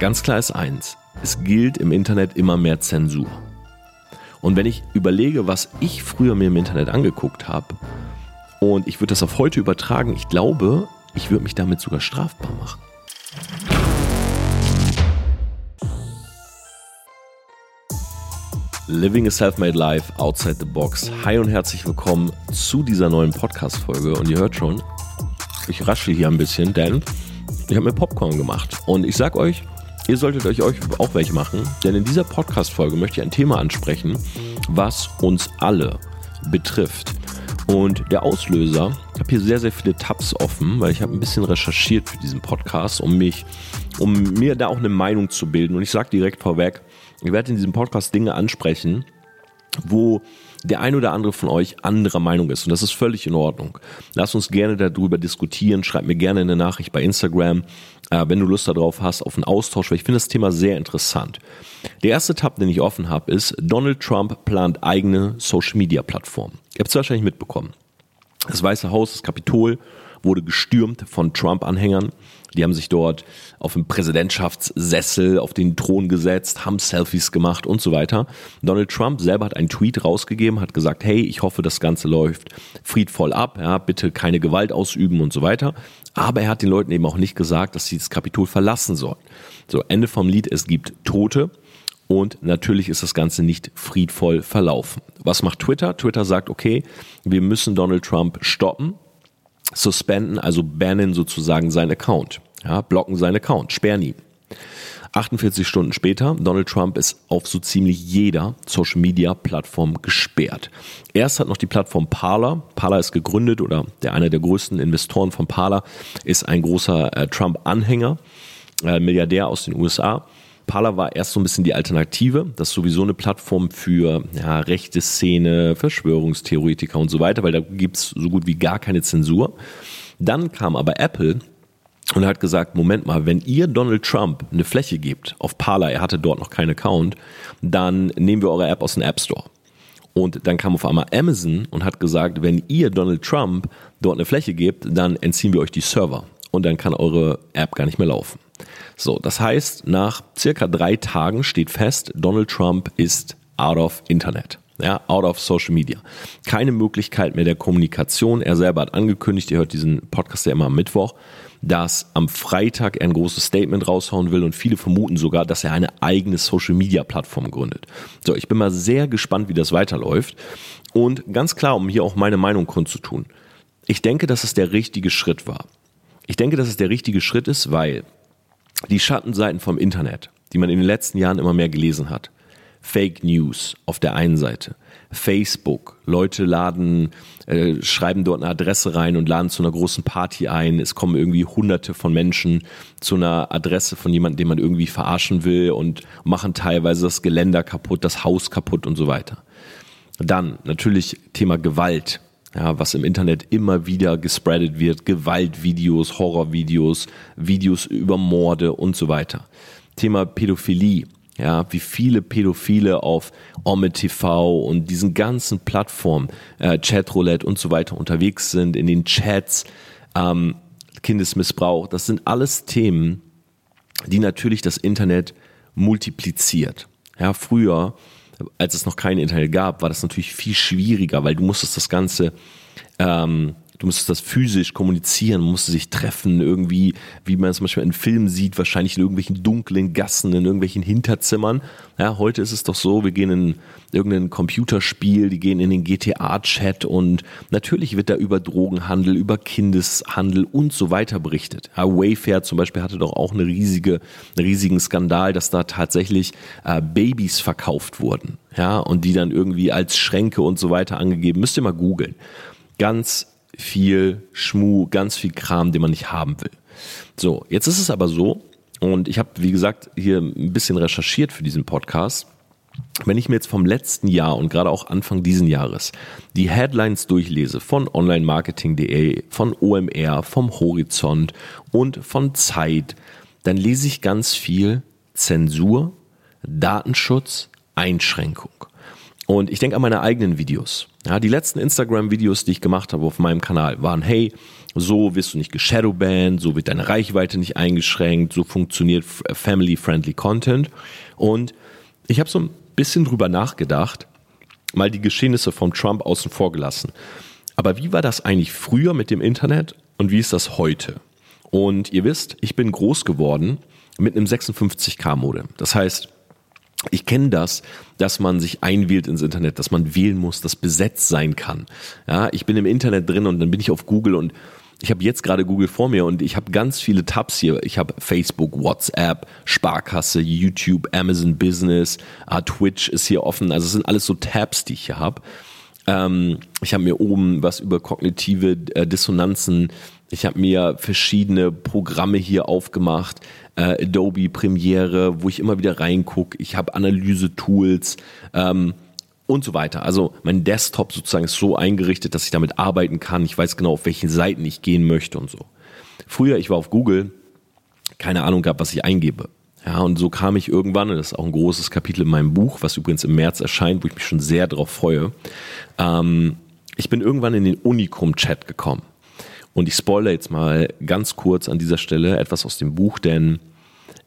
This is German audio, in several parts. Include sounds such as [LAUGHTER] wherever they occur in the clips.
Ganz klar ist eins, es gilt im Internet immer mehr Zensur. Und wenn ich überlege, was ich früher mir im Internet angeguckt habe, und ich würde das auf heute übertragen, ich glaube, ich würde mich damit sogar strafbar machen. Living a Self-Made Life Outside the Box. Hi und herzlich willkommen zu dieser neuen Podcast-Folge. Und ihr hört schon, ich rasche hier ein bisschen, denn ich habe mir Popcorn gemacht. Und ich sag euch, ihr solltet euch auch welche machen, denn in dieser Podcast-Folge möchte ich ein Thema ansprechen, was uns alle betrifft. Und der Auslöser, ich habe hier sehr, sehr viele Tabs offen, weil ich habe ein bisschen recherchiert für diesen Podcast, um mich, um mir da auch eine Meinung zu bilden. Und ich sage direkt vorweg, ich werde in diesem Podcast Dinge ansprechen, wo der ein oder andere von euch anderer Meinung ist. Und das ist völlig in Ordnung. Lass uns gerne darüber diskutieren. Schreib mir gerne eine Nachricht bei Instagram, wenn du Lust darauf hast, auf einen Austausch, weil ich finde das Thema sehr interessant. Der erste Tab, den ich offen habe, ist, Donald Trump plant eigene Social-Media-Plattform. Ihr habt es wahrscheinlich mitbekommen. Das Weiße Haus, das Kapitol, wurde gestürmt von Trump-Anhängern. Die haben sich dort auf dem Präsidentschaftssessel auf den Thron gesetzt, haben Selfies gemacht und so weiter. Donald Trump selber hat einen Tweet rausgegeben, hat gesagt, hey, ich hoffe, das Ganze läuft friedvoll ab, ja, bitte keine Gewalt ausüben und so weiter. Aber er hat den Leuten eben auch nicht gesagt, dass sie das Kapitol verlassen sollen. So, Ende vom Lied, es gibt Tote. Und natürlich ist das Ganze nicht friedvoll verlaufen. Was macht Twitter? Twitter sagt, okay, wir müssen Donald Trump stoppen suspenden, also bannen sozusagen seinen Account. Ja, blocken seinen Account, sperren ihn. 48 Stunden später, Donald Trump ist auf so ziemlich jeder Social Media Plattform gesperrt. Erst hat noch die Plattform Parler. Parler ist gegründet oder der einer der größten Investoren von Parler ist ein großer äh, Trump-Anhänger, äh, Milliardär aus den USA. Parler war erst so ein bisschen die Alternative. Das ist sowieso eine Plattform für ja, rechte Szene, Verschwörungstheoretiker und so weiter, weil da gibt's so gut wie gar keine Zensur. Dann kam aber Apple und hat gesagt, Moment mal, wenn ihr Donald Trump eine Fläche gebt auf Parler, er hatte dort noch keinen Account, dann nehmen wir eure App aus dem App Store. Und dann kam auf einmal Amazon und hat gesagt, wenn ihr Donald Trump dort eine Fläche gebt, dann entziehen wir euch die Server und dann kann eure App gar nicht mehr laufen. So, das heißt, nach circa drei Tagen steht fest, Donald Trump ist out of Internet. Ja, out of Social Media. Keine Möglichkeit mehr der Kommunikation. Er selber hat angekündigt, ihr hört diesen Podcast ja immer am Mittwoch, dass am Freitag er ein großes Statement raushauen will und viele vermuten sogar, dass er eine eigene Social Media Plattform gründet. So, ich bin mal sehr gespannt, wie das weiterläuft. Und ganz klar, um hier auch meine Meinung kundzutun. Ich denke, dass es der richtige Schritt war. Ich denke, dass es der richtige Schritt ist, weil die Schattenseiten vom Internet, die man in den letzten Jahren immer mehr gelesen hat. Fake News auf der einen Seite. Facebook, Leute laden, äh, schreiben dort eine Adresse rein und laden zu einer großen Party ein. Es kommen irgendwie hunderte von Menschen zu einer Adresse von jemandem, den man irgendwie verarschen will und machen teilweise das Geländer kaputt, das Haus kaputt und so weiter. Dann natürlich Thema Gewalt ja, was im Internet immer wieder gespreadet wird, Gewaltvideos, Horrorvideos, Videos über Morde und so weiter. Thema Pädophilie, ja, wie viele Pädophile auf Ome TV und diesen ganzen Plattformen, äh, Chatroulette und so weiter unterwegs sind, in den Chats, ähm, Kindesmissbrauch, das sind alles Themen, die natürlich das Internet multipliziert. Ja, früher als es noch kein Internet gab, war das natürlich viel schwieriger, weil du musstest das Ganze ähm, du musstest das physisch kommunizieren, musste sich treffen, irgendwie, wie man es zum Beispiel in Filmen sieht, wahrscheinlich in irgendwelchen dunklen Gassen, in irgendwelchen Hinterzimmern. Ja, heute ist es doch so, wir gehen in irgendein Computerspiel, die gehen in den GTA-Chat und natürlich wird da über Drogenhandel, über Kindeshandel und so weiter berichtet. Ja, Wayfair zum Beispiel hatte doch auch eine riesige, einen riesigen Skandal, dass da tatsächlich äh, Babys verkauft wurden. Ja, und die dann irgendwie als Schränke und so weiter angegeben. Müsst ihr mal googeln. Ganz viel Schmu, ganz viel Kram, den man nicht haben will. So, jetzt ist es aber so, und ich habe, wie gesagt, hier ein bisschen recherchiert für diesen Podcast. Wenn ich mir jetzt vom letzten Jahr und gerade auch Anfang diesen Jahres die Headlines durchlese von onlinemarketing.de, von OMR, vom Horizont und von Zeit, dann lese ich ganz viel Zensur, Datenschutz, Einschränkung. Und ich denke an meine eigenen Videos. Ja, die letzten Instagram-Videos, die ich gemacht habe auf meinem Kanal, waren, hey, so wirst du nicht geshadowbanned, so wird deine Reichweite nicht eingeschränkt, so funktioniert family-friendly Content. Und ich habe so ein bisschen drüber nachgedacht, mal die Geschehnisse von Trump außen vor gelassen. Aber wie war das eigentlich früher mit dem Internet und wie ist das heute? Und ihr wisst, ich bin groß geworden mit einem 56K-Modem. Das heißt, ich kenne das, dass man sich einwählt ins Internet, dass man wählen muss, dass besetzt sein kann. Ja, ich bin im Internet drin und dann bin ich auf Google und ich habe jetzt gerade Google vor mir und ich habe ganz viele Tabs hier. Ich habe Facebook, WhatsApp, Sparkasse, YouTube, Amazon Business, uh, Twitch ist hier offen. Also es sind alles so Tabs, die ich hier habe. Ähm, ich habe mir oben was über kognitive äh, Dissonanzen. Ich habe mir verschiedene Programme hier aufgemacht äh, Adobe Premiere, wo ich immer wieder reingucke. Ich habe Analyse-Tools ähm, und so weiter. Also mein Desktop sozusagen ist so eingerichtet, dass ich damit arbeiten kann. Ich weiß genau, auf welchen Seiten ich gehen möchte und so. Früher, ich war auf Google, keine Ahnung gab, was ich eingebe. Ja, und so kam ich irgendwann, und das ist auch ein großes Kapitel in meinem Buch, was übrigens im März erscheint, wo ich mich schon sehr darauf freue. Ähm, ich bin irgendwann in den Unicum-Chat gekommen. Und ich spoilere jetzt mal ganz kurz an dieser Stelle etwas aus dem Buch, denn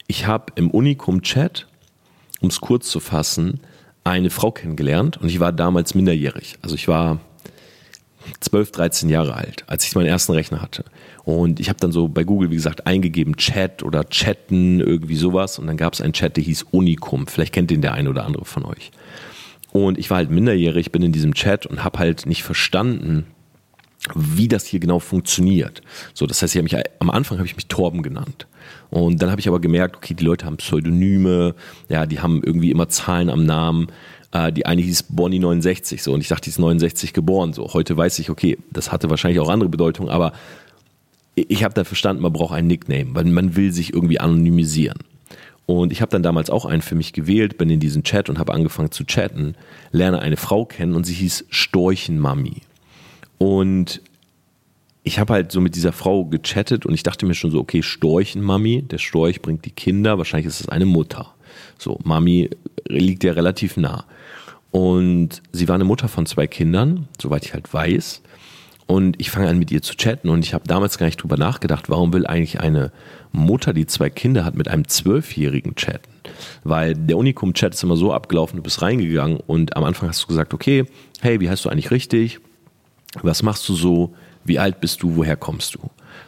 ich habe im Unicum-Chat, um es kurz zu fassen, eine Frau kennengelernt und ich war damals minderjährig. Also ich war 12, 13 Jahre alt, als ich meinen ersten Rechner hatte. Und ich habe dann so bei Google, wie gesagt, eingegeben Chat oder Chatten, irgendwie sowas. Und dann gab es einen Chat, der hieß Unicum. Vielleicht kennt den der eine oder andere von euch. Und ich war halt minderjährig, bin in diesem Chat und habe halt nicht verstanden, wie das hier genau funktioniert. So, das heißt, ich mich, am Anfang habe ich mich Torben genannt. Und dann habe ich aber gemerkt, okay, die Leute haben Pseudonyme, ja, die haben irgendwie immer Zahlen am Namen. Äh, die eine hieß Bonnie 69, so, und ich dachte, die ist 69 geboren, so. Heute weiß ich, okay, das hatte wahrscheinlich auch andere Bedeutung, aber ich habe da verstanden, man braucht einen Nickname, weil man will sich irgendwie anonymisieren. Und ich habe dann damals auch einen für mich gewählt, bin in diesen Chat und habe angefangen zu chatten, lerne eine Frau kennen und sie hieß Storchenmami. Und ich habe halt so mit dieser Frau gechattet und ich dachte mir schon so, okay, Storchenmami, der Storch bringt die Kinder, wahrscheinlich ist es eine Mutter. So, Mami liegt ja relativ nah. Und sie war eine Mutter von zwei Kindern, soweit ich halt weiß. Und ich fange an mit ihr zu chatten und ich habe damals gar nicht drüber nachgedacht, warum will eigentlich eine Mutter, die zwei Kinder hat, mit einem Zwölfjährigen chatten? Weil der Unikum-Chat ist immer so abgelaufen, du bist reingegangen und am Anfang hast du gesagt, okay, hey, wie heißt du eigentlich richtig? Was machst du so? Wie alt bist du? Woher kommst du?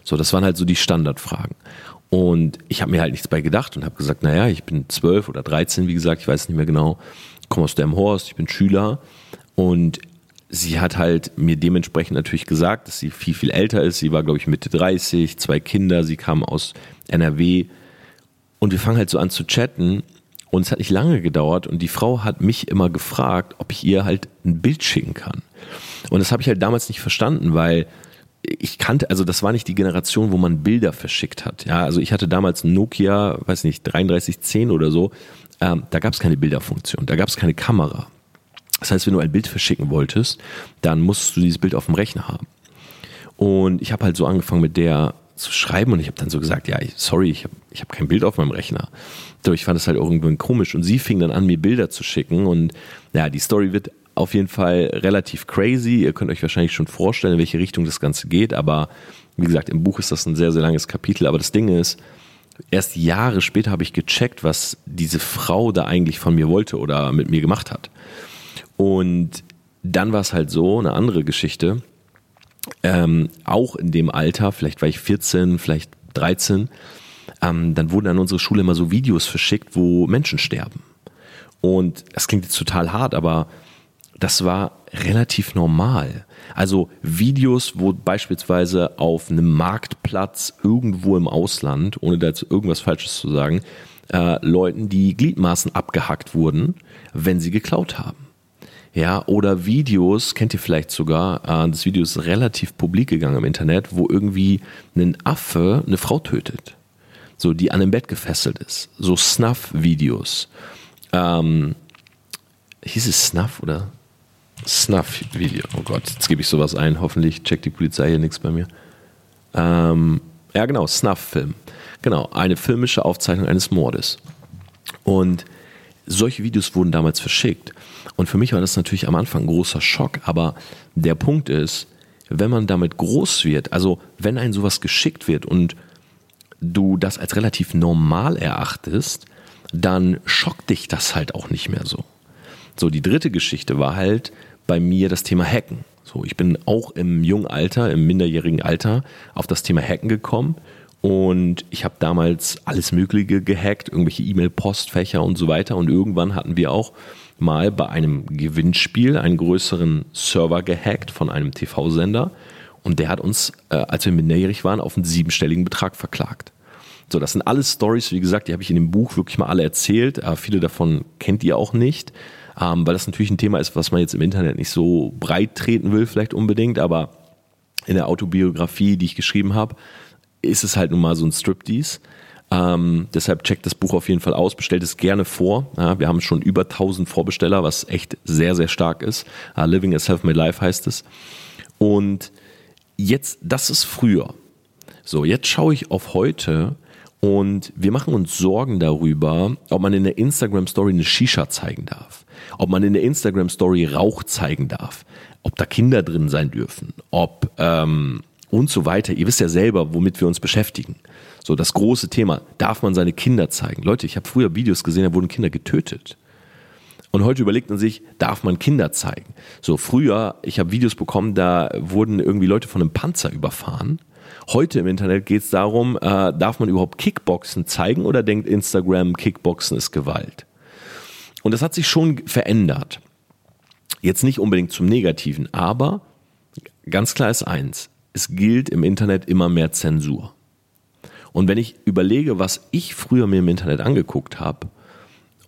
So, das waren halt so die Standardfragen. Und ich habe mir halt nichts bei gedacht und habe gesagt, naja, ich bin zwölf oder dreizehn, wie gesagt, ich weiß nicht mehr genau, komme aus Horst, ich bin Schüler. Und sie hat halt mir dementsprechend natürlich gesagt, dass sie viel, viel älter ist. Sie war, glaube ich, Mitte 30, zwei Kinder, sie kam aus NRW. Und wir fangen halt so an zu chatten und es hat nicht lange gedauert und die Frau hat mich immer gefragt, ob ich ihr halt ein Bild schicken kann. Und das habe ich halt damals nicht verstanden, weil ich kannte, also das war nicht die Generation, wo man Bilder verschickt hat. Ja, also ich hatte damals Nokia, weiß nicht, 3310 oder so. Ähm, da gab es keine Bilderfunktion, da gab es keine Kamera. Das heißt, wenn du ein Bild verschicken wolltest, dann musstest du dieses Bild auf dem Rechner haben. Und ich habe halt so angefangen mit der zu schreiben und ich habe dann so gesagt, ja, sorry, ich habe ich hab kein Bild auf meinem Rechner. So, ich fand das halt irgendwie komisch und sie fing dann an, mir Bilder zu schicken und ja, die Story wird auf jeden Fall relativ crazy. Ihr könnt euch wahrscheinlich schon vorstellen, in welche Richtung das Ganze geht, aber wie gesagt, im Buch ist das ein sehr, sehr langes Kapitel, aber das Ding ist, erst Jahre später habe ich gecheckt, was diese Frau da eigentlich von mir wollte oder mit mir gemacht hat. Und dann war es halt so, eine andere Geschichte, ähm, auch in dem Alter, vielleicht war ich 14, vielleicht 13, ähm, dann wurden an unsere Schule immer so Videos verschickt, wo Menschen sterben. Und das klingt jetzt total hart, aber das war relativ normal. Also Videos, wo beispielsweise auf einem Marktplatz irgendwo im Ausland, ohne da jetzt irgendwas Falsches zu sagen, äh, Leuten die Gliedmaßen abgehackt wurden, wenn sie geklaut haben. Ja, oder Videos, kennt ihr vielleicht sogar, äh, das Video ist relativ publik gegangen im Internet, wo irgendwie ein Affe eine Frau tötet. So, die an einem Bett gefesselt ist. So Snuff-Videos. Ähm, hieß es Snuff oder? Snuff-Video. Oh Gott, jetzt gebe ich sowas ein. Hoffentlich checkt die Polizei hier nichts bei mir. Ähm, ja, genau, Snuff-Film. Genau, eine filmische Aufzeichnung eines Mordes. Und solche Videos wurden damals verschickt. Und für mich war das natürlich am Anfang ein großer Schock. Aber der Punkt ist, wenn man damit groß wird, also wenn ein sowas geschickt wird und du das als relativ normal erachtest, dann schockt dich das halt auch nicht mehr so. So, die dritte Geschichte war halt bei mir das Thema Hacken. So, ich bin auch im jungen Alter, im minderjährigen Alter auf das Thema Hacken gekommen und ich habe damals alles Mögliche gehackt, irgendwelche E-Mail-Postfächer und so weiter. Und irgendwann hatten wir auch mal bei einem Gewinnspiel einen größeren Server gehackt von einem TV-Sender. Und der hat uns, äh, als wir minderjährig waren, auf einen siebenstelligen Betrag verklagt. So, das sind alles Stories, wie gesagt, die habe ich in dem Buch wirklich mal alle erzählt. Aber viele davon kennt ihr auch nicht, ähm, weil das natürlich ein Thema ist, was man jetzt im Internet nicht so breit treten will, vielleicht unbedingt. Aber in der Autobiografie, die ich geschrieben habe, ist es halt nun mal so ein Striptease. Ähm, deshalb checkt das Buch auf jeden Fall aus, bestellt es gerne vor. Ja, wir haben schon über 1000 Vorbesteller, was echt sehr, sehr stark ist. Uh, Living a Self-Made Life heißt es. Und jetzt, das ist früher. So, jetzt schaue ich auf heute und wir machen uns Sorgen darüber, ob man in der Instagram Story eine Shisha zeigen darf, ob man in der Instagram Story Rauch zeigen darf, ob da Kinder drin sein dürfen, ob ähm, und so weiter. Ihr wisst ja selber, womit wir uns beschäftigen. So das große Thema, darf man seine Kinder zeigen? Leute, ich habe früher Videos gesehen, da wurden Kinder getötet. Und heute überlegt man sich, darf man Kinder zeigen? So früher, ich habe Videos bekommen, da wurden irgendwie Leute von einem Panzer überfahren. Heute im Internet geht es darum, äh, darf man überhaupt Kickboxen zeigen oder denkt Instagram, Kickboxen ist Gewalt? Und das hat sich schon verändert. Jetzt nicht unbedingt zum Negativen, aber ganz klar ist eins, es gilt im Internet immer mehr Zensur. Und wenn ich überlege, was ich früher mir im Internet angeguckt habe,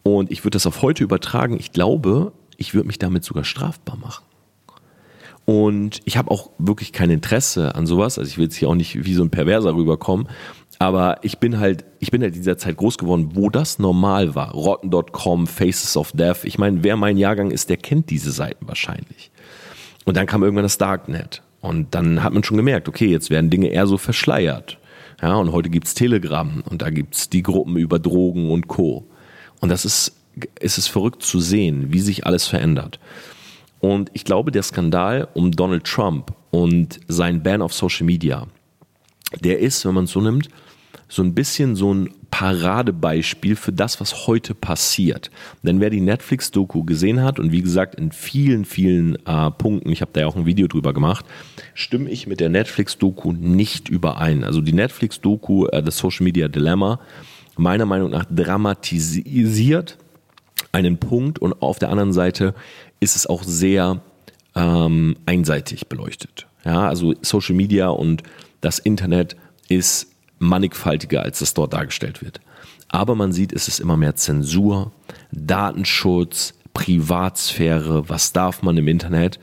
und ich würde das auf heute übertragen, ich glaube, ich würde mich damit sogar strafbar machen. Und ich habe auch wirklich kein Interesse an sowas. Also ich will jetzt hier auch nicht wie so ein Perverser rüberkommen. Aber ich bin halt, ich bin halt in dieser Zeit groß geworden, wo das normal war. Rotten.com, Faces of Death. Ich meine, wer mein Jahrgang ist, der kennt diese Seiten wahrscheinlich. Und dann kam irgendwann das Darknet. Und dann hat man schon gemerkt, okay, jetzt werden Dinge eher so verschleiert. Ja, und heute gibt's Telegram und da gibt's die Gruppen über Drogen und Co. Und das ist, es ist verrückt zu sehen, wie sich alles verändert. Und ich glaube, der Skandal um Donald Trump und sein Ban auf Social Media, der ist, wenn man es so nimmt, so ein bisschen so ein Paradebeispiel für das, was heute passiert. Denn wer die Netflix-Doku gesehen hat, und wie gesagt, in vielen, vielen äh, Punkten, ich habe da ja auch ein Video drüber gemacht, stimme ich mit der Netflix-Doku nicht überein. Also die Netflix-Doku, äh, das Social Media Dilemma, meiner Meinung nach dramatisiert einen Punkt und auf der anderen Seite ist es auch sehr ähm, einseitig beleuchtet. Ja, also Social Media und das Internet ist mannigfaltiger, als das dort dargestellt wird. Aber man sieht, es ist immer mehr Zensur, Datenschutz, Privatsphäre, was darf man im Internet.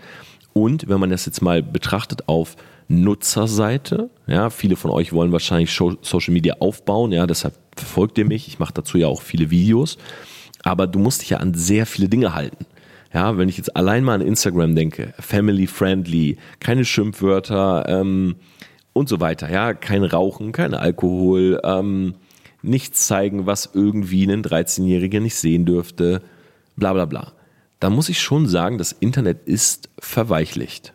Und wenn man das jetzt mal betrachtet auf Nutzerseite, ja, viele von euch wollen wahrscheinlich Social Media aufbauen, ja, deshalb verfolgt ihr mich, ich mache dazu ja auch viele Videos, aber du musst dich ja an sehr viele Dinge halten. Ja, wenn ich jetzt allein mal an Instagram denke, family friendly, keine Schimpfwörter, ähm, und so weiter. Ja, kein Rauchen, kein Alkohol, ähm, nichts zeigen, was irgendwie ein 13-Jähriger nicht sehen dürfte, bla bla bla. Da muss ich schon sagen, das Internet ist verweichlicht.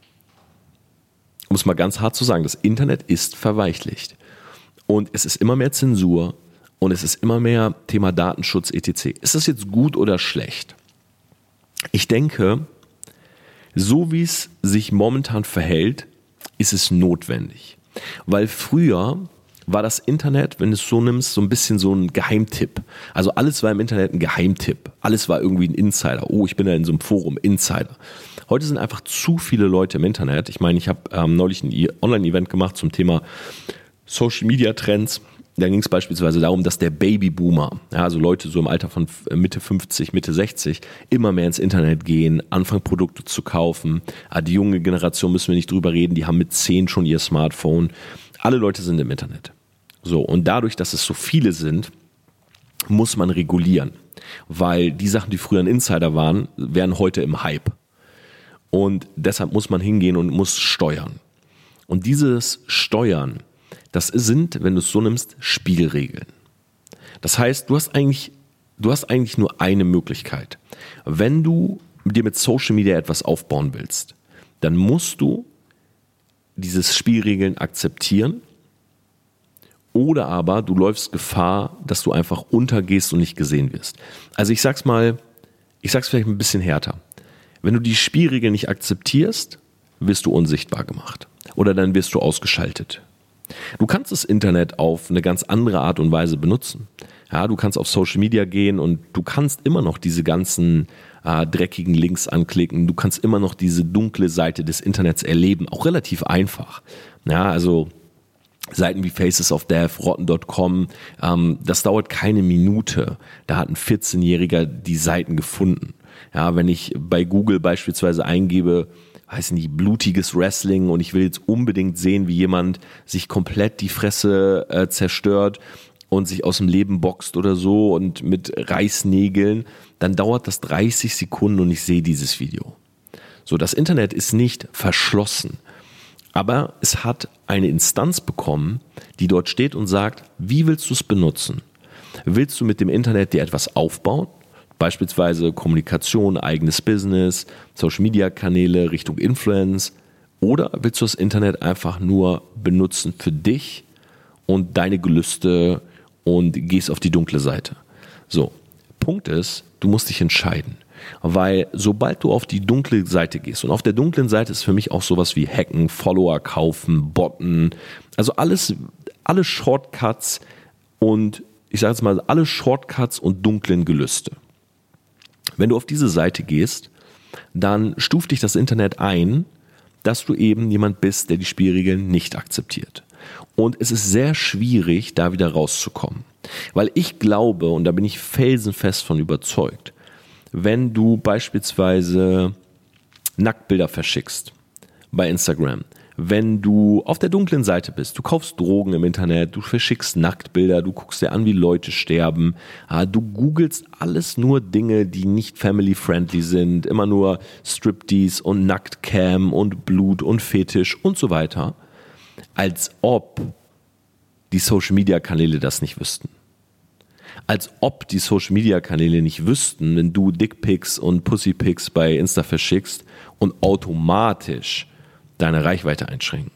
Um es mal ganz hart zu sagen, das Internet ist verweichlicht. Und es ist immer mehr Zensur und es ist immer mehr Thema Datenschutz etc. Ist das jetzt gut oder schlecht? Ich denke, so wie es sich momentan verhält, ist es notwendig. Weil früher war das Internet, wenn du es so nimmst, so ein bisschen so ein Geheimtipp. Also alles war im Internet ein Geheimtipp. Alles war irgendwie ein Insider. Oh, ich bin da in so einem Forum, Insider. Heute sind einfach zu viele Leute im Internet. Ich meine, ich habe ähm, neulich ein Online-Event gemacht zum Thema Social Media Trends. Da ging es beispielsweise darum, dass der Babyboomer, ja, also Leute so im Alter von Mitte 50, Mitte 60, immer mehr ins Internet gehen, anfangen Produkte zu kaufen. Ah, die junge Generation müssen wir nicht drüber reden, die haben mit 10 schon ihr Smartphone. Alle Leute sind im Internet. So, und dadurch, dass es so viele sind, muss man regulieren. Weil die Sachen, die früher ein Insider waren, wären heute im Hype. Und deshalb muss man hingehen und muss steuern. Und dieses Steuern das sind, wenn du es so nimmst, Spielregeln. Das heißt, du hast eigentlich du hast eigentlich nur eine Möglichkeit. Wenn du dir mit Social Media etwas aufbauen willst, dann musst du dieses Spielregeln akzeptieren oder aber du läufst Gefahr, dass du einfach untergehst und nicht gesehen wirst. Also ich sag's mal, ich sag's vielleicht ein bisschen härter. Wenn du die Spielregeln nicht akzeptierst, wirst du unsichtbar gemacht oder dann wirst du ausgeschaltet. Du kannst das Internet auf eine ganz andere Art und Weise benutzen. Ja, du kannst auf Social Media gehen und du kannst immer noch diese ganzen äh, dreckigen Links anklicken. Du kannst immer noch diese dunkle Seite des Internets erleben, auch relativ einfach. Ja, also Seiten wie Faces of Death, Rotten.com, ähm, das dauert keine Minute. Da hat ein 14-Jähriger die Seiten gefunden. Ja, wenn ich bei Google beispielsweise eingebe, weiß nicht, blutiges Wrestling und ich will jetzt unbedingt sehen, wie jemand sich komplett die Fresse äh, zerstört und sich aus dem Leben boxt oder so und mit Reißnägeln, dann dauert das 30 Sekunden und ich sehe dieses Video. So, das Internet ist nicht verschlossen, aber es hat eine Instanz bekommen, die dort steht und sagt, wie willst du es benutzen? Willst du mit dem Internet dir etwas aufbauen? Beispielsweise Kommunikation, eigenes Business, Social Media Kanäle Richtung Influence. Oder willst du das Internet einfach nur benutzen für dich und deine Gelüste und gehst auf die dunkle Seite? So, Punkt ist, du musst dich entscheiden. Weil sobald du auf die dunkle Seite gehst, und auf der dunklen Seite ist für mich auch sowas wie Hacken, Follower kaufen, Botten, also alles, alle Shortcuts und ich sage jetzt mal, alle Shortcuts und dunklen Gelüste. Wenn du auf diese Seite gehst, dann stuft dich das Internet ein, dass du eben jemand bist, der die Spielregeln nicht akzeptiert. Und es ist sehr schwierig, da wieder rauszukommen. Weil ich glaube, und da bin ich felsenfest von überzeugt, wenn du beispielsweise Nacktbilder verschickst bei Instagram, wenn du auf der dunklen Seite bist, du kaufst Drogen im Internet, du verschickst Nacktbilder, du guckst dir an, wie Leute sterben, du googelst alles nur Dinge, die nicht family-friendly sind, immer nur Striptease und Nacktcam und Blut und Fetisch und so weiter, als ob die Social-Media-Kanäle das nicht wüssten. Als ob die Social-Media-Kanäle nicht wüssten, wenn du Dickpics und Pussypics bei Insta verschickst und automatisch deine Reichweite einschränken.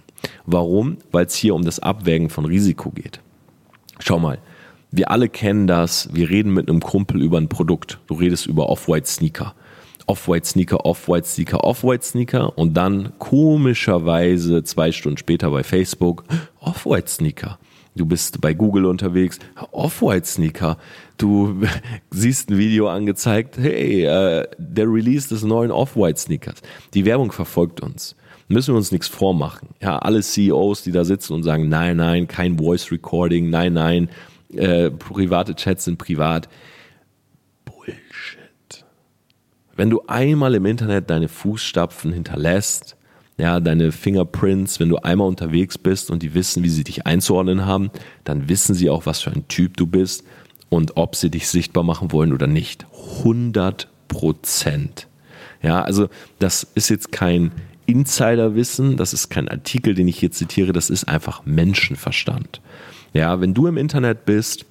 Warum? Weil es hier um das Abwägen von Risiko geht. Schau mal, wir alle kennen das, wir reden mit einem Kumpel über ein Produkt. Du redest über Off-White Sneaker. Off-White Sneaker, Off-White Sneaker, Off-White Sneaker und dann komischerweise zwei Stunden später bei Facebook Off-White Sneaker. Du bist bei Google unterwegs, Off-White Sneaker. Du [LAUGHS] siehst ein Video angezeigt, hey, äh, der Release des neuen Off-White Sneakers. Die Werbung verfolgt uns müssen wir uns nichts vormachen. Ja, alle CEOs, die da sitzen und sagen, nein, nein, kein Voice Recording, nein, nein, äh, private Chats sind privat. Bullshit. Wenn du einmal im Internet deine Fußstapfen hinterlässt, ja, deine Fingerprints, wenn du einmal unterwegs bist und die wissen, wie sie dich einzuordnen haben, dann wissen sie auch, was für ein Typ du bist und ob sie dich sichtbar machen wollen oder nicht. 100 Prozent. Ja, also das ist jetzt kein Insiderwissen, das ist kein Artikel, den ich hier zitiere, das ist einfach Menschenverstand. Ja, wenn du im Internet bist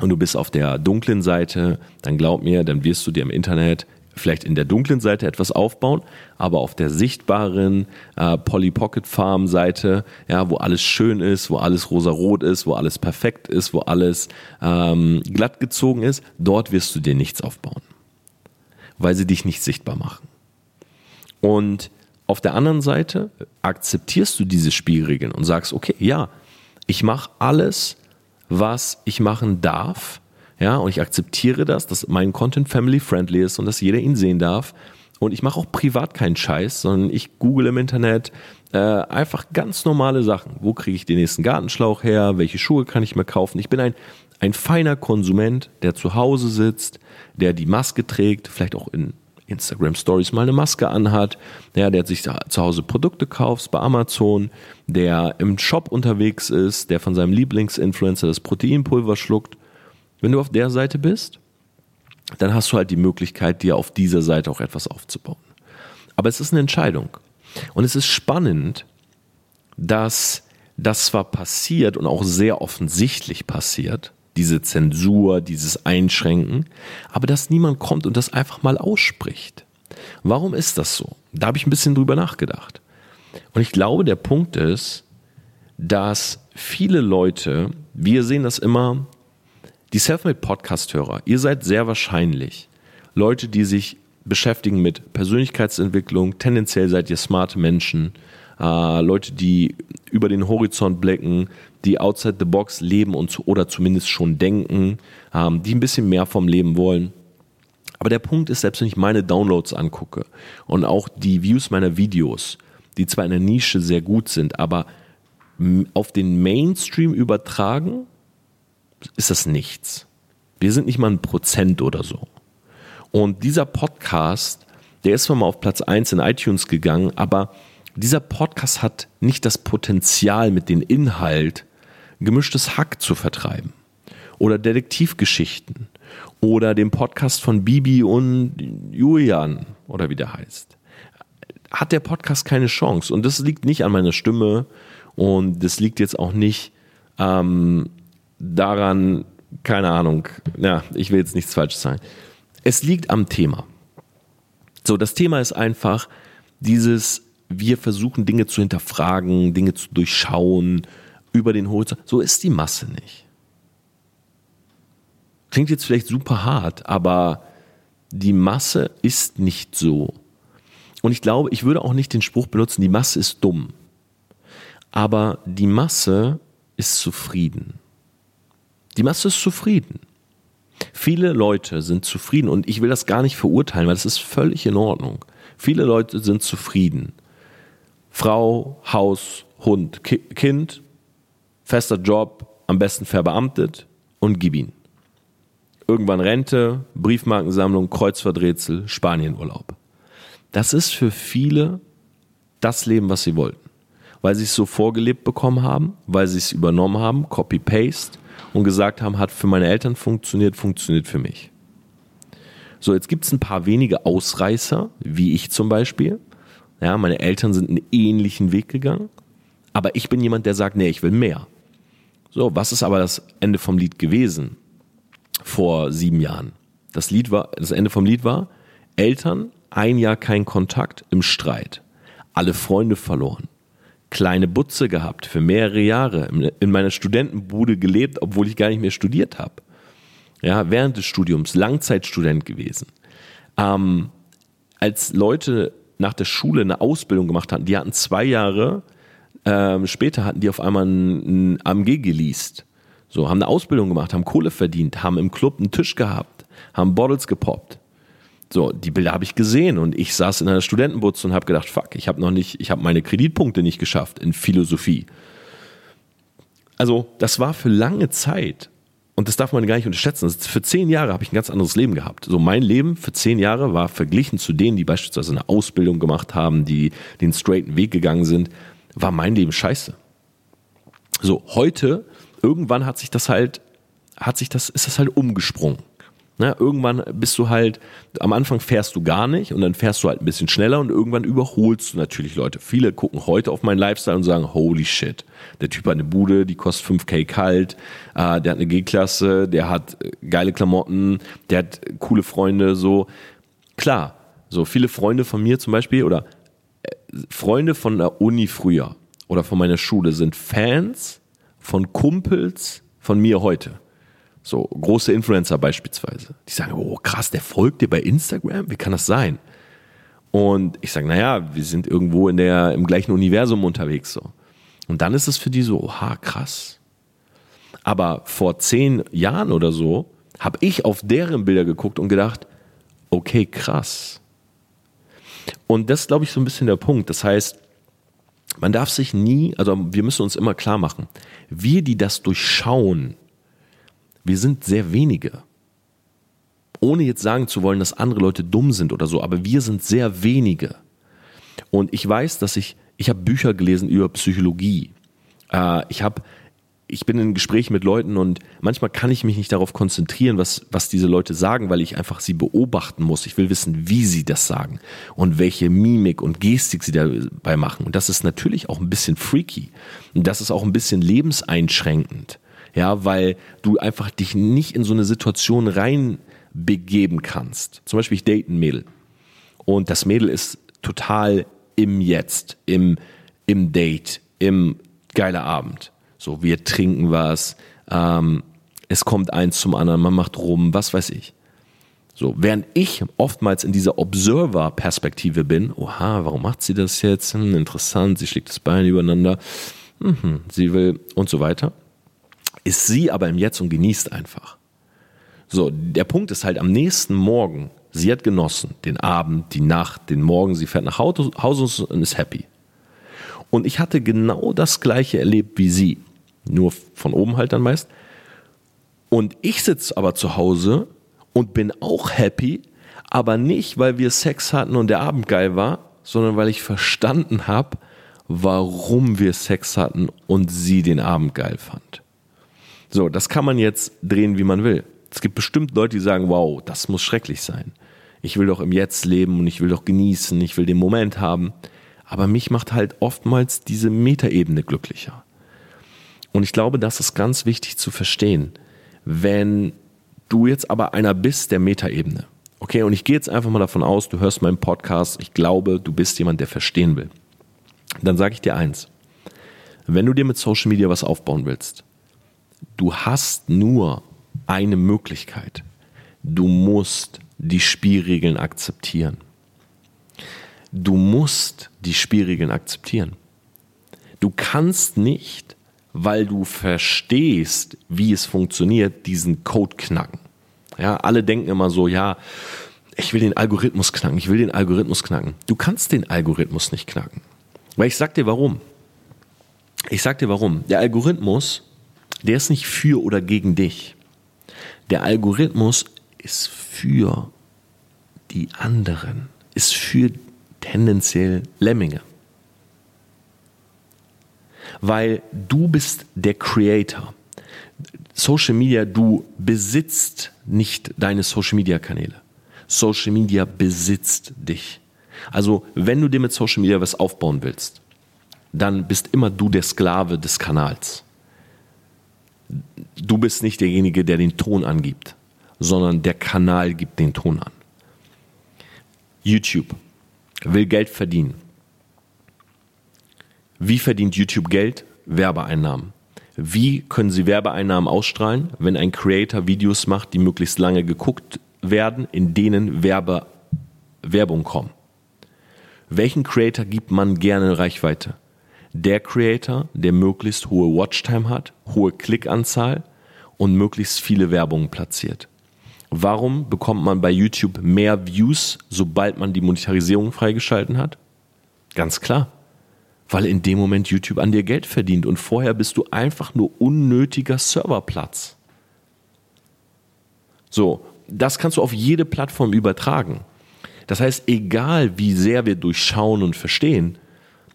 und du bist auf der dunklen Seite, dann glaub mir, dann wirst du dir im Internet vielleicht in der dunklen Seite etwas aufbauen, aber auf der sichtbaren äh, Polly Pocket Farm Seite, ja, wo alles schön ist, wo alles rosarot ist, wo alles perfekt ist, wo alles ähm, glatt gezogen ist, dort wirst du dir nichts aufbauen, weil sie dich nicht sichtbar machen. Und auf der anderen Seite akzeptierst du diese Spielregeln und sagst, okay, ja, ich mache alles, was ich machen darf, ja, und ich akzeptiere das, dass mein Content family friendly ist und dass jeder ihn sehen darf. Und ich mache auch privat keinen Scheiß, sondern ich google im Internet äh, einfach ganz normale Sachen. Wo kriege ich den nächsten Gartenschlauch her? Welche Schuhe kann ich mir kaufen? Ich bin ein, ein feiner Konsument, der zu Hause sitzt, der die Maske trägt, vielleicht auch in Instagram Stories mal eine Maske anhat, ja, der sich zu Hause Produkte kauft bei Amazon, der im Shop unterwegs ist, der von seinem Lieblingsinfluencer das Proteinpulver schluckt. Wenn du auf der Seite bist, dann hast du halt die Möglichkeit, dir auf dieser Seite auch etwas aufzubauen. Aber es ist eine Entscheidung. Und es ist spannend, dass das zwar passiert und auch sehr offensichtlich passiert, diese Zensur, dieses Einschränken, aber dass niemand kommt und das einfach mal ausspricht. Warum ist das so? Da habe ich ein bisschen drüber nachgedacht. Und ich glaube, der Punkt ist, dass viele Leute, wir sehen das immer, die Selfmade-Podcast-Hörer, ihr seid sehr wahrscheinlich Leute, die sich beschäftigen mit Persönlichkeitsentwicklung, tendenziell seid ihr smarte Menschen, äh, Leute, die über den Horizont blicken, die outside the box leben und zu, oder zumindest schon denken, ähm, die ein bisschen mehr vom Leben wollen. Aber der Punkt ist, selbst wenn ich meine Downloads angucke und auch die Views meiner Videos, die zwar in der Nische sehr gut sind, aber auf den Mainstream übertragen, ist das nichts. Wir sind nicht mal ein Prozent oder so. Und dieser Podcast, der ist zwar mal auf Platz 1 in iTunes gegangen, aber dieser Podcast hat nicht das Potenzial, mit dem Inhalt gemischtes Hack zu vertreiben. Oder Detektivgeschichten. Oder den Podcast von Bibi und Julian, oder wie der heißt. Hat der Podcast keine Chance. Und das liegt nicht an meiner Stimme und das liegt jetzt auch nicht ähm, daran, keine Ahnung, ja, ich will jetzt nichts Falsches sagen. Es liegt am Thema. So, das Thema ist einfach dieses, wir versuchen Dinge zu hinterfragen, Dinge zu durchschauen, über den Horizont. So ist die Masse nicht. Klingt jetzt vielleicht super hart, aber die Masse ist nicht so. Und ich glaube, ich würde auch nicht den Spruch benutzen, die Masse ist dumm. Aber die Masse ist zufrieden. Die Masse ist zufrieden. Viele Leute sind zufrieden und ich will das gar nicht verurteilen, weil das ist völlig in Ordnung. Viele Leute sind zufrieden. Frau, Haus, Hund, Ki Kind, fester Job, am besten verbeamtet und gib ihn. Irgendwann Rente, Briefmarkensammlung, Kreuzworträtsel, Spanienurlaub. Das ist für viele das Leben, was sie wollten weil sie es so vorgelebt bekommen haben, weil sie es übernommen haben, Copy-Paste und gesagt haben, hat für meine Eltern funktioniert, funktioniert für mich. So, jetzt gibt es ein paar wenige Ausreißer, wie ich zum Beispiel. Ja, meine Eltern sind einen ähnlichen Weg gegangen, aber ich bin jemand, der sagt, nee, ich will mehr. So, was ist aber das Ende vom Lied gewesen vor sieben Jahren? Das Lied war, das Ende vom Lied war, Eltern, ein Jahr kein Kontakt im Streit, alle Freunde verloren, kleine Butze gehabt für mehrere Jahre, in meiner Studentenbude gelebt, obwohl ich gar nicht mehr studiert habe. Ja, während des Studiums, Langzeitstudent gewesen. Ähm, als Leute nach der Schule eine Ausbildung gemacht hatten, die hatten zwei Jahre, ähm, später hatten die auf einmal ein, ein AMG geleast. So, haben eine Ausbildung gemacht, haben Kohle verdient, haben im Club einen Tisch gehabt, haben Bottles gepoppt. So, die Bilder habe ich gesehen und ich saß in einer Studentenbutze und habe gedacht, fuck, ich habe noch nicht, ich habe meine Kreditpunkte nicht geschafft in Philosophie. Also, das war für lange Zeit und das darf man gar nicht unterschätzen. Für zehn Jahre habe ich ein ganz anderes Leben gehabt. So mein Leben für zehn Jahre war verglichen zu denen, die beispielsweise eine Ausbildung gemacht haben, die den straighten Weg gegangen sind, war mein Leben scheiße. So heute irgendwann hat sich das halt, hat sich das, ist das halt umgesprungen. Ne, irgendwann bist du halt, am Anfang fährst du gar nicht und dann fährst du halt ein bisschen schneller und irgendwann überholst du natürlich Leute. Viele gucken heute auf meinen Lifestyle und sagen, holy shit, der Typ hat eine Bude, die kostet 5k kalt, äh, der hat eine G-Klasse, der hat äh, geile Klamotten, der hat coole Freunde, so. Klar, so viele Freunde von mir zum Beispiel oder äh, Freunde von der Uni früher oder von meiner Schule sind Fans von Kumpels von mir heute. So große Influencer beispielsweise. Die sagen, oh krass, der folgt dir bei Instagram? Wie kann das sein? Und ich sage, naja, wir sind irgendwo in der, im gleichen Universum unterwegs so. Und dann ist es für die so, oha, krass. Aber vor zehn Jahren oder so habe ich auf deren Bilder geguckt und gedacht, okay, krass. Und das ist, glaube ich, so ein bisschen der Punkt. Das heißt, man darf sich nie, also wir müssen uns immer klar machen, wir, die das durchschauen, wir sind sehr wenige. Ohne jetzt sagen zu wollen, dass andere Leute dumm sind oder so, aber wir sind sehr wenige. Und ich weiß, dass ich, ich habe Bücher gelesen über Psychologie. Äh, ich habe ich bin in Gesprächen mit Leuten und manchmal kann ich mich nicht darauf konzentrieren, was, was diese Leute sagen, weil ich einfach sie beobachten muss. Ich will wissen, wie sie das sagen und welche Mimik und Gestik sie dabei machen. Und das ist natürlich auch ein bisschen freaky. Und das ist auch ein bisschen lebenseinschränkend. Ja, weil du einfach dich nicht in so eine Situation reinbegeben kannst. Zum Beispiel, ich date ein Mädel. Und das Mädel ist total im Jetzt, im, im Date, im geiler Abend. So, wir trinken was, ähm, es kommt eins zum anderen, man macht rum, was weiß ich. So, während ich oftmals in dieser Observer-Perspektive bin, oha, warum macht sie das jetzt? Hm, interessant, sie schlägt das Bein übereinander, mhm, sie will und so weiter, ist sie aber im Jetzt und genießt einfach. So, der Punkt ist halt am nächsten Morgen, sie hat genossen, den Abend, die Nacht, den Morgen, sie fährt nach Hause und ist happy. Und ich hatte genau das gleiche erlebt wie sie, nur von oben halt dann meist. Und ich sitze aber zu Hause und bin auch happy, aber nicht, weil wir Sex hatten und der Abend geil war, sondern weil ich verstanden habe, warum wir Sex hatten und sie den Abend geil fand. So, das kann man jetzt drehen, wie man will. Es gibt bestimmt Leute, die sagen, wow, das muss schrecklich sein. Ich will doch im Jetzt leben und ich will doch genießen, ich will den Moment haben. Aber mich macht halt oftmals diese Metaebene glücklicher. Und ich glaube, das ist ganz wichtig zu verstehen. Wenn du jetzt aber einer bist der Metaebene, okay, und ich gehe jetzt einfach mal davon aus, du hörst meinen Podcast, ich glaube, du bist jemand, der verstehen will, dann sage ich dir eins. Wenn du dir mit Social Media was aufbauen willst, du hast nur eine Möglichkeit. Du musst die Spielregeln akzeptieren. Du musst die Spielregeln akzeptieren. Du kannst nicht weil du verstehst, wie es funktioniert, diesen Code knacken. Ja, alle denken immer so, ja, ich will den Algorithmus knacken, ich will den Algorithmus knacken. Du kannst den Algorithmus nicht knacken. Weil ich sag dir warum. Ich sag dir warum. Der Algorithmus, der ist nicht für oder gegen dich. Der Algorithmus ist für die anderen, ist für tendenziell Lemminge weil du bist der Creator. Social Media, du besitzt nicht deine Social Media Kanäle. Social Media besitzt dich. Also, wenn du dir mit Social Media was aufbauen willst, dann bist immer du der Sklave des Kanals. Du bist nicht derjenige, der den Ton angibt, sondern der Kanal gibt den Ton an. YouTube will Geld verdienen. Wie verdient YouTube Geld? Werbeeinnahmen. Wie können Sie Werbeeinnahmen ausstrahlen, wenn ein Creator Videos macht, die möglichst lange geguckt werden, in denen Werbe, Werbung kommen? Welchen Creator gibt man gerne Reichweite? Der Creator, der möglichst hohe Watchtime hat, hohe Klickanzahl und möglichst viele Werbungen platziert. Warum bekommt man bei YouTube mehr Views, sobald man die Monetarisierung freigeschalten hat? Ganz klar weil in dem Moment YouTube an dir Geld verdient und vorher bist du einfach nur unnötiger Serverplatz. So, das kannst du auf jede Plattform übertragen. Das heißt, egal wie sehr wir durchschauen und verstehen,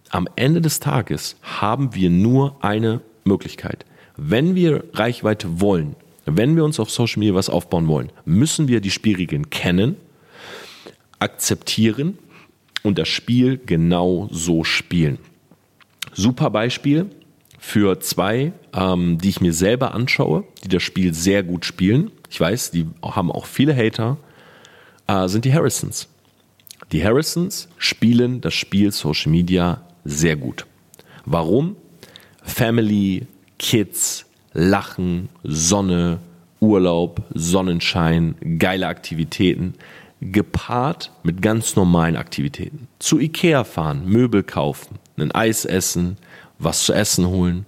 am Ende des Tages haben wir nur eine Möglichkeit. Wenn wir Reichweite wollen, wenn wir uns auf Social Media was aufbauen wollen, müssen wir die Spielregeln kennen, akzeptieren und das Spiel genau so spielen. Super Beispiel für zwei, ähm, die ich mir selber anschaue, die das Spiel sehr gut spielen. Ich weiß, die haben auch viele Hater, äh, sind die Harrisons. Die Harrisons spielen das Spiel Social Media sehr gut. Warum? Family, Kids, Lachen, Sonne, Urlaub, Sonnenschein, geile Aktivitäten, gepaart mit ganz normalen Aktivitäten. Zu Ikea fahren, Möbel kaufen, ein Eis essen, was zu essen holen.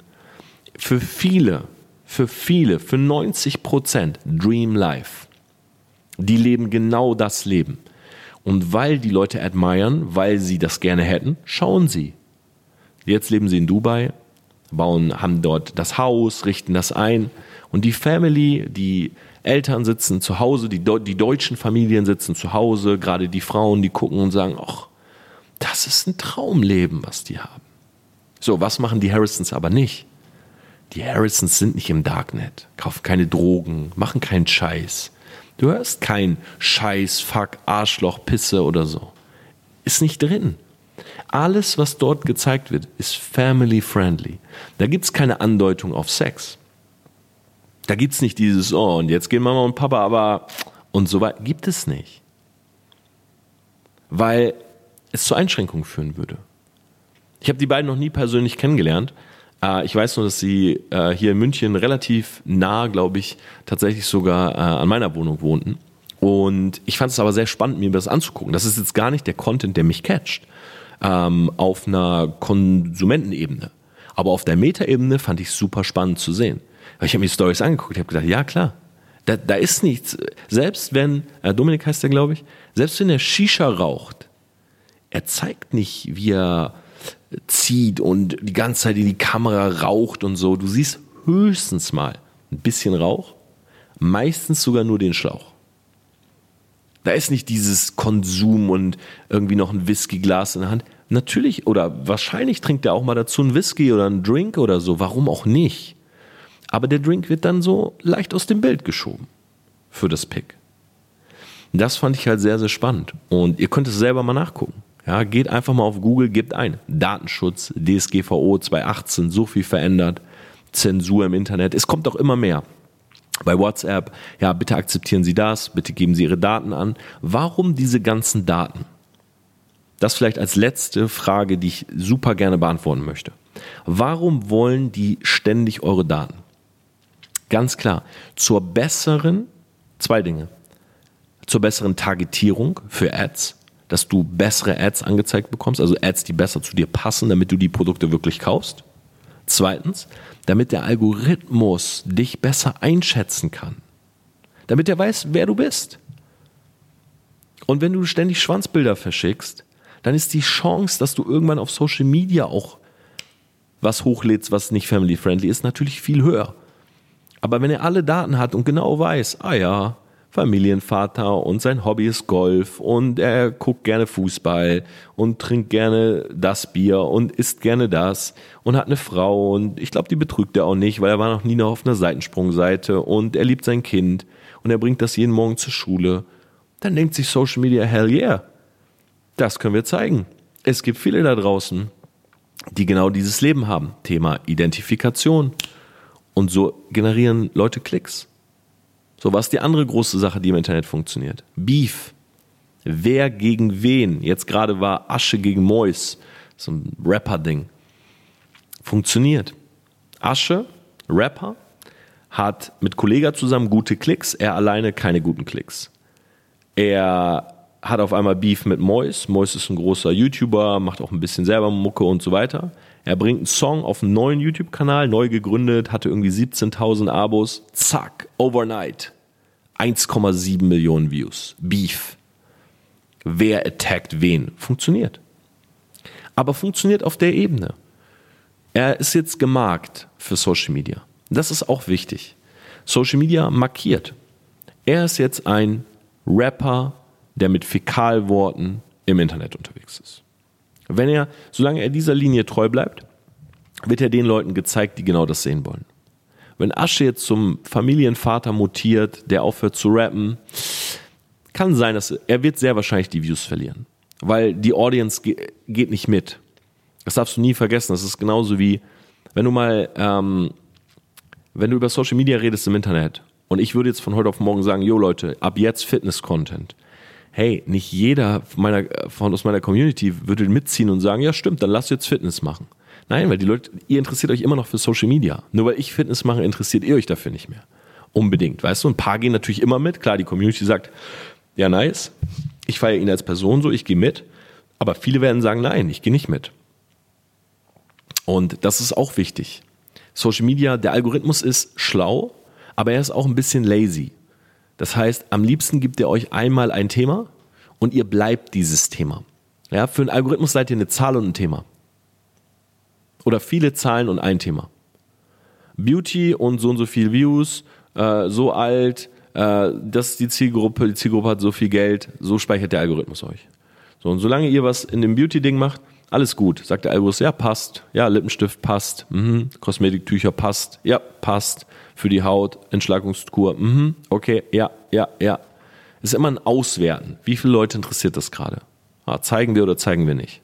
Für viele, für viele, für 90 Prozent Dream Life. Die leben genau das Leben. Und weil die Leute admiren, weil sie das gerne hätten, schauen sie. Jetzt leben sie in Dubai, bauen, haben dort das Haus, richten das ein. Und die Family, die Eltern sitzen zu Hause, die, die deutschen Familien sitzen zu Hause, gerade die Frauen, die gucken und sagen, ach, das ist ein Traumleben, was die haben. So, was machen die Harrisons aber nicht? Die Harrisons sind nicht im Darknet, kaufen keine Drogen, machen keinen Scheiß. Du hörst kein Scheiß, Fuck, Arschloch, Pisse oder so. Ist nicht drin. Alles, was dort gezeigt wird, ist family friendly. Da gibt es keine Andeutung auf Sex. Da gibt es nicht dieses, oh, und jetzt gehen Mama und Papa, aber und so weiter. Gibt es nicht. Weil es zu Einschränkungen führen würde. Ich habe die beiden noch nie persönlich kennengelernt. Äh, ich weiß nur, dass sie äh, hier in München relativ nah, glaube ich, tatsächlich sogar äh, an meiner Wohnung wohnten. Und ich fand es aber sehr spannend, mir das anzugucken. Das ist jetzt gar nicht der Content, der mich catcht. Ähm, auf einer Konsumentenebene. Aber auf der Metaebene fand ich es super spannend zu sehen. Weil ich habe mir die Stories angeguckt, ich habe gedacht, ja klar, da, da ist nichts. Selbst wenn, äh, Dominik heißt der, glaube ich, selbst wenn er Shisha raucht, er zeigt nicht, wie er zieht und die ganze Zeit in die Kamera raucht und so. Du siehst höchstens mal ein bisschen Rauch, meistens sogar nur den Schlauch. Da ist nicht dieses Konsum und irgendwie noch ein Whiskyglas in der Hand. Natürlich oder wahrscheinlich trinkt er auch mal dazu einen Whisky oder einen Drink oder so. Warum auch nicht? Aber der Drink wird dann so leicht aus dem Bild geschoben für das Pick. Das fand ich halt sehr, sehr spannend. Und ihr könnt es selber mal nachgucken. Ja, geht einfach mal auf Google, gebt ein. Datenschutz, DSGVO 2018, so viel verändert. Zensur im Internet. Es kommt auch immer mehr. Bei WhatsApp, ja, bitte akzeptieren Sie das, bitte geben Sie Ihre Daten an. Warum diese ganzen Daten? Das vielleicht als letzte Frage, die ich super gerne beantworten möchte. Warum wollen die ständig eure Daten? Ganz klar, zur besseren, zwei Dinge, zur besseren Targetierung für Ads, dass du bessere Ads angezeigt bekommst, also Ads, die besser zu dir passen, damit du die Produkte wirklich kaufst. Zweitens, damit der Algorithmus dich besser einschätzen kann. Damit er weiß, wer du bist. Und wenn du ständig Schwanzbilder verschickst, dann ist die Chance, dass du irgendwann auf Social Media auch was hochlädst, was nicht family friendly ist, natürlich viel höher. Aber wenn er alle Daten hat und genau weiß, ah ja, Familienvater und sein Hobby ist Golf und er guckt gerne Fußball und trinkt gerne das Bier und isst gerne das und hat eine Frau und ich glaube, die betrügt er auch nicht, weil er war noch nie noch auf einer Seitensprungseite und er liebt sein Kind und er bringt das jeden Morgen zur Schule. Dann denkt sich Social Media, hell yeah, das können wir zeigen. Es gibt viele da draußen, die genau dieses Leben haben. Thema Identifikation. Und so generieren Leute Klicks. So, was ist die andere große Sache, die im Internet funktioniert? Beef. Wer gegen wen? Jetzt gerade war Asche gegen Mois. So ein Rapper-Ding. Funktioniert. Asche, Rapper, hat mit Kollega zusammen gute Klicks, er alleine keine guten Klicks. Er hat auf einmal Beef mit Mois. Mois ist ein großer YouTuber, macht auch ein bisschen selber Mucke und so weiter. Er bringt einen Song auf einen neuen YouTube-Kanal, neu gegründet, hatte irgendwie 17.000 Abos. Zack, overnight. 1,7 Millionen Views. Beef. Wer attackt wen? Funktioniert. Aber funktioniert auf der Ebene. Er ist jetzt gemarkt für Social Media. Das ist auch wichtig. Social Media markiert. Er ist jetzt ein Rapper, der mit Fäkalworten im Internet unterwegs ist. Wenn er, solange er dieser Linie treu bleibt, wird er den Leuten gezeigt, die genau das sehen wollen. Wenn Asche jetzt zum Familienvater mutiert, der aufhört zu rappen, kann sein, dass er wird sehr wahrscheinlich die Views verlieren, weil die Audience geht nicht mit. Das darfst du nie vergessen. Das ist genauso wie, wenn du mal, ähm, wenn du über Social Media redest im Internet und ich würde jetzt von heute auf morgen sagen, jo Leute, ab jetzt Fitness-Content hey, nicht jeder meiner, von, aus meiner Community würde mitziehen und sagen, ja stimmt, dann lass jetzt Fitness machen. Nein, weil die Leute, ihr interessiert euch immer noch für Social Media. Nur weil ich Fitness mache, interessiert ihr euch dafür nicht mehr. Unbedingt, weißt du? Ein paar gehen natürlich immer mit. Klar, die Community sagt, ja nice, ich feiere ihn als Person so, ich gehe mit. Aber viele werden sagen, nein, ich gehe nicht mit. Und das ist auch wichtig. Social Media, der Algorithmus ist schlau, aber er ist auch ein bisschen lazy. Das heißt, am liebsten gibt er euch einmal ein Thema und ihr bleibt dieses Thema. Ja, für einen Algorithmus seid ihr eine Zahl und ein Thema. Oder viele Zahlen und ein Thema. Beauty und so und so viel Views, äh, so alt, äh, das ist die Zielgruppe, die Zielgruppe hat so viel Geld, so speichert der Algorithmus euch. So, und solange ihr was in dem Beauty-Ding macht, alles gut. Sagt der Algorithmus, ja, passt. Ja, Lippenstift passt. Mhm. Kosmetiktücher passt. Ja, passt für die Haut, Entschlackungskur, mhm, okay, ja, ja, ja. Ist immer ein Auswerten. Wie viele Leute interessiert das gerade? Ja, zeigen wir oder zeigen wir nicht?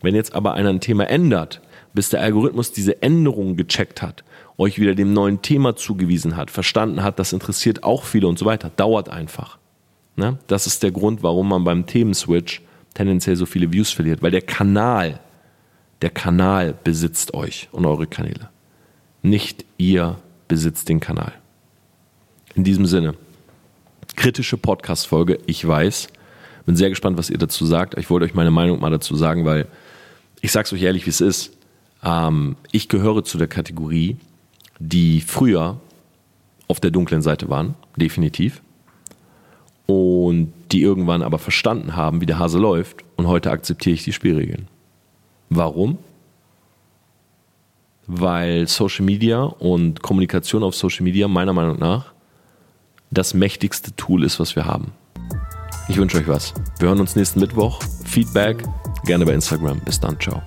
Wenn jetzt aber einer ein Thema ändert, bis der Algorithmus diese Änderungen gecheckt hat, euch wieder dem neuen Thema zugewiesen hat, verstanden hat, das interessiert auch viele und so weiter, dauert einfach. Ne? Das ist der Grund, warum man beim Themenswitch tendenziell so viele Views verliert, weil der Kanal, der Kanal besitzt euch und eure Kanäle. Nicht ihr besitzt den Kanal. In diesem Sinne, kritische Podcast-Folge, ich weiß, bin sehr gespannt, was ihr dazu sagt. Ich wollte euch meine Meinung mal dazu sagen, weil ich sage es euch ehrlich, wie es ist. Ähm, ich gehöre zu der Kategorie, die früher auf der dunklen Seite waren, definitiv und die irgendwann aber verstanden haben, wie der Hase läuft und heute akzeptiere ich die Spielregeln. Warum? Weil Social Media und Kommunikation auf Social Media meiner Meinung nach das mächtigste Tool ist, was wir haben. Ich wünsche euch was. Wir hören uns nächsten Mittwoch. Feedback gerne bei Instagram. Bis dann. Ciao.